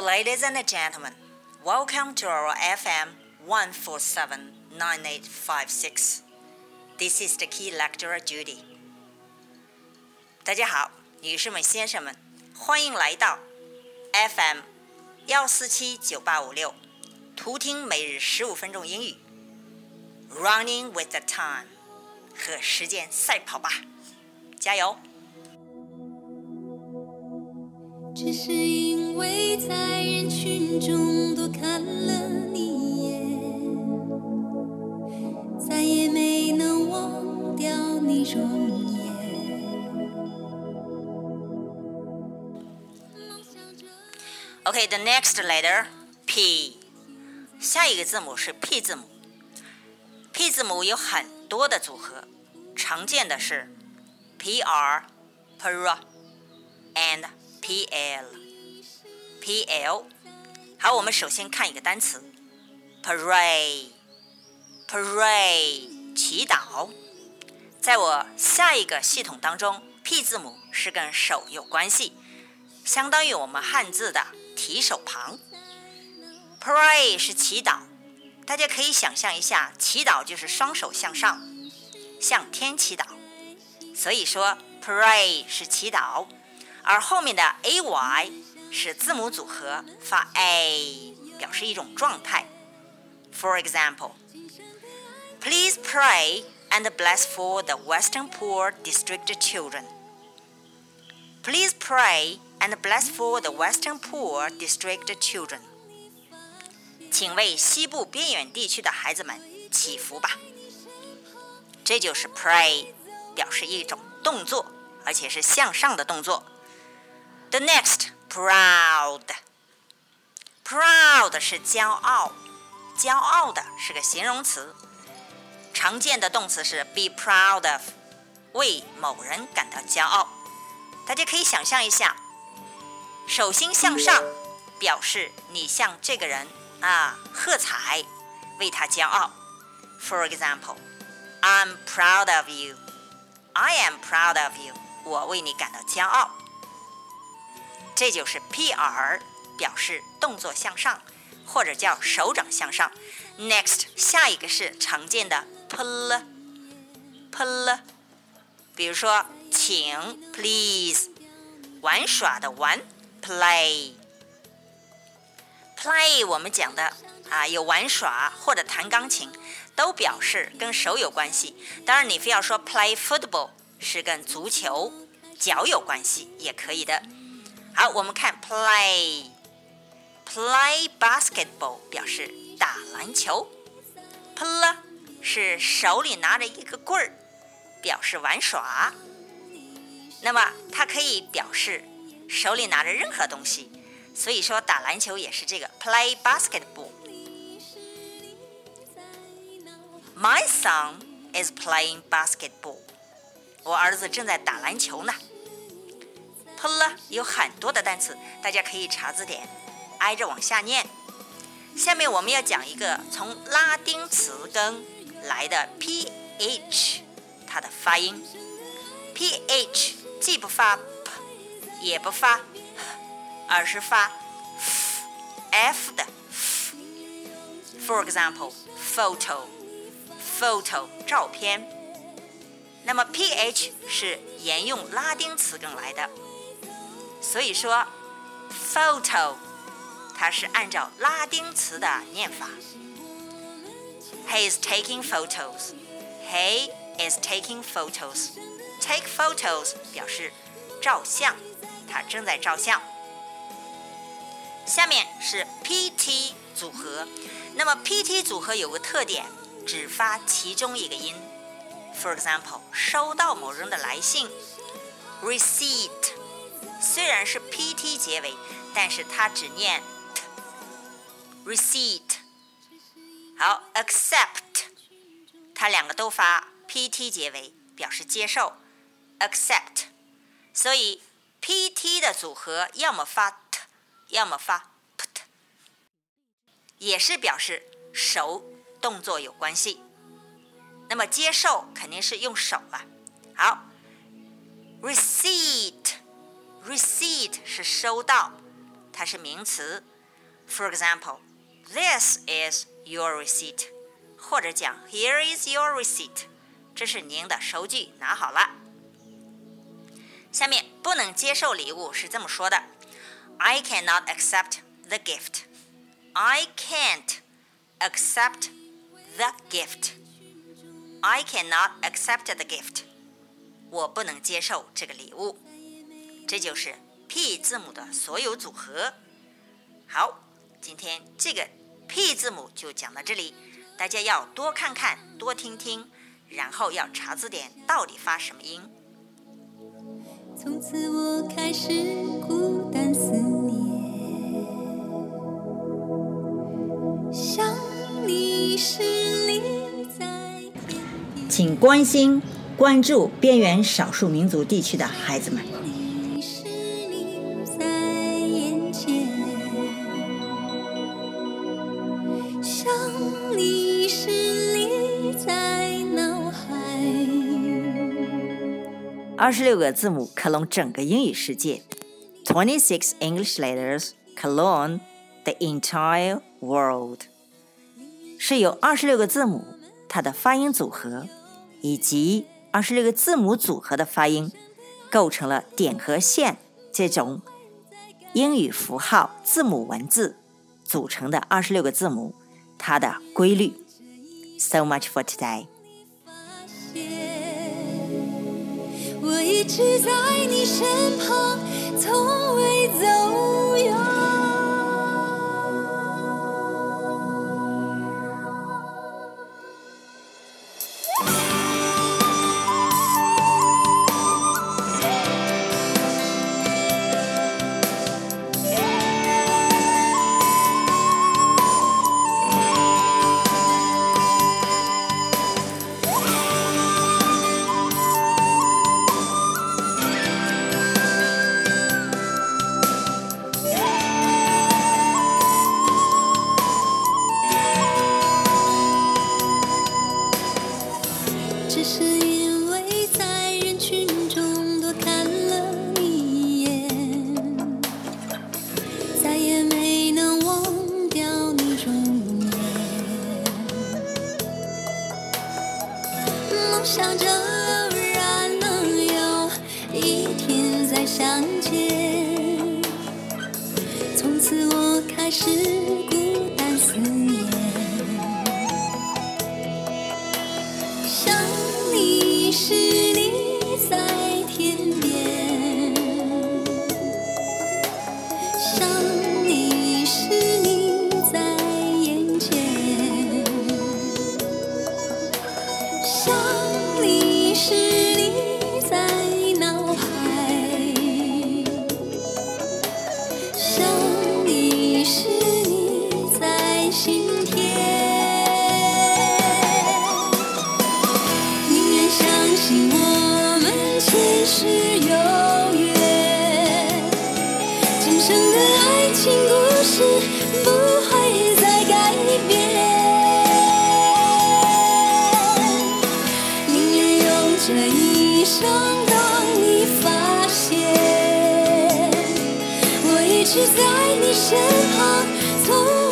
ladies and gentlemen, welcome to our FM 1479856. This is the key lecturer Judy. 大家好，女士们、先生们，欢迎来到 FM 幺四七九八五六，图听每日十五分钟英语，Running with the time，和时间赛跑吧，加油！只是因 会在人群中多看了你一眼，再也没能忘掉你容颜。梦想着 Okay, the next letter P，下一个字母是 P 字母。P 字母有很多的组合，常见的是 PR、PR and PL、PL。好，我们首先看一个单词 pray、pray 祈祷。在我下一个系统当中，P 字母是跟手有关系，相当于我们汉字的提手旁。Pray 是祈祷，大家可以想象一下，祈祷就是双手向上，向天祈祷。所以说，pray 是祈祷，而后面的 ay 是字母组合，发 a 表示一种状态。For example, please pray and bless for the Western Poor District children. Please pray and bless for the Western Poor District children. 请为西部边远地区的孩子们祈福吧。这就是 pray，表示一种动作，而且是向上的动作。The next proud。proud 是骄傲，骄傲的是个形容词。常见的动词是 be proud of，为某人感到骄傲。大家可以想象一下，手心向上，表示你向这个人啊喝彩，为他骄傲。For example, I'm proud of you. I am proud of you. 我为你感到骄傲。 这就是 PR，表示动作向上，或者叫手掌向上。Next，下一个是常见的 pull pull，比如说请 please，玩耍的玩 play play，我们讲的啊有玩耍或者弹钢琴，都表示跟手有关系。当然，你非要说 play football 是跟足球脚有关系，也可以的。好，我们看 play play basketball 表示打篮球，pull 是手里拿着一个棍儿，表示玩耍。那么它可以表示手里拿着任何东西，所以说打篮球也是这个 play basketball。My son is playing basketball。我儿子正在打篮球呢。Pull 有很多的单词，大家可以查字典，挨着往下念。下面我们要讲一个从拉丁词根来的 ph，它的发音。ph 既不发 p，也不发而是发 f 的 f。For example, photo, photo 照片。那么 ph 是沿用拉丁词根来的。所以说，photo，它是按照拉丁词的念法。He is taking photos. He is taking photos. Take photos 表示照相，他正在照相。下面是 PT 组合，那么 PT 组合有个特点，只发其中一个音。For example，收到某人的来信，receipt。虽然是 pt 结尾，但是它只念 t。receipt。好，accept，它两个都发 pt 结尾，表示接受。accept，所以 pt 的组合要么发 t，要么发 pt，也是表示手动作有关系。那么接受肯定是用手了。好，receipt。receipt 是收到，它 它是名词。For example, this is your receipt，或者讲 Here is your receipt，这是您的收据，拿好了。下面不能接受礼物是这么说的：I cannot accept the gift. I can't accept the gift. I cannot accept the gift. 我不能接受这个礼物。 这就是 P 字母的所有组合。好，今天这个 P 字母就讲到这里，大家要多看看，多听听，然后要查字典，到底发什么音。从此我开始孤单思念。想你时，你在天边。请关心、关注边缘少数民族地区的孩子们。二十六个字母克隆整个英语世界，Twenty six English letters clone the entire world，是由二十六个字母它的发音组合以及二十六个字母组合的发音构成了点和线这种英语符号字母文字组成的二十六个字母，它的规律。So much for today. 一直在你身旁，从未走远。想着偶然能有一天再相见，从此我开始孤单思念。想你时，你在天边；想你时，你在眼前；想想你时，你在脑海；想你时，你在心田。宁愿相信我们前世一直在你身旁，从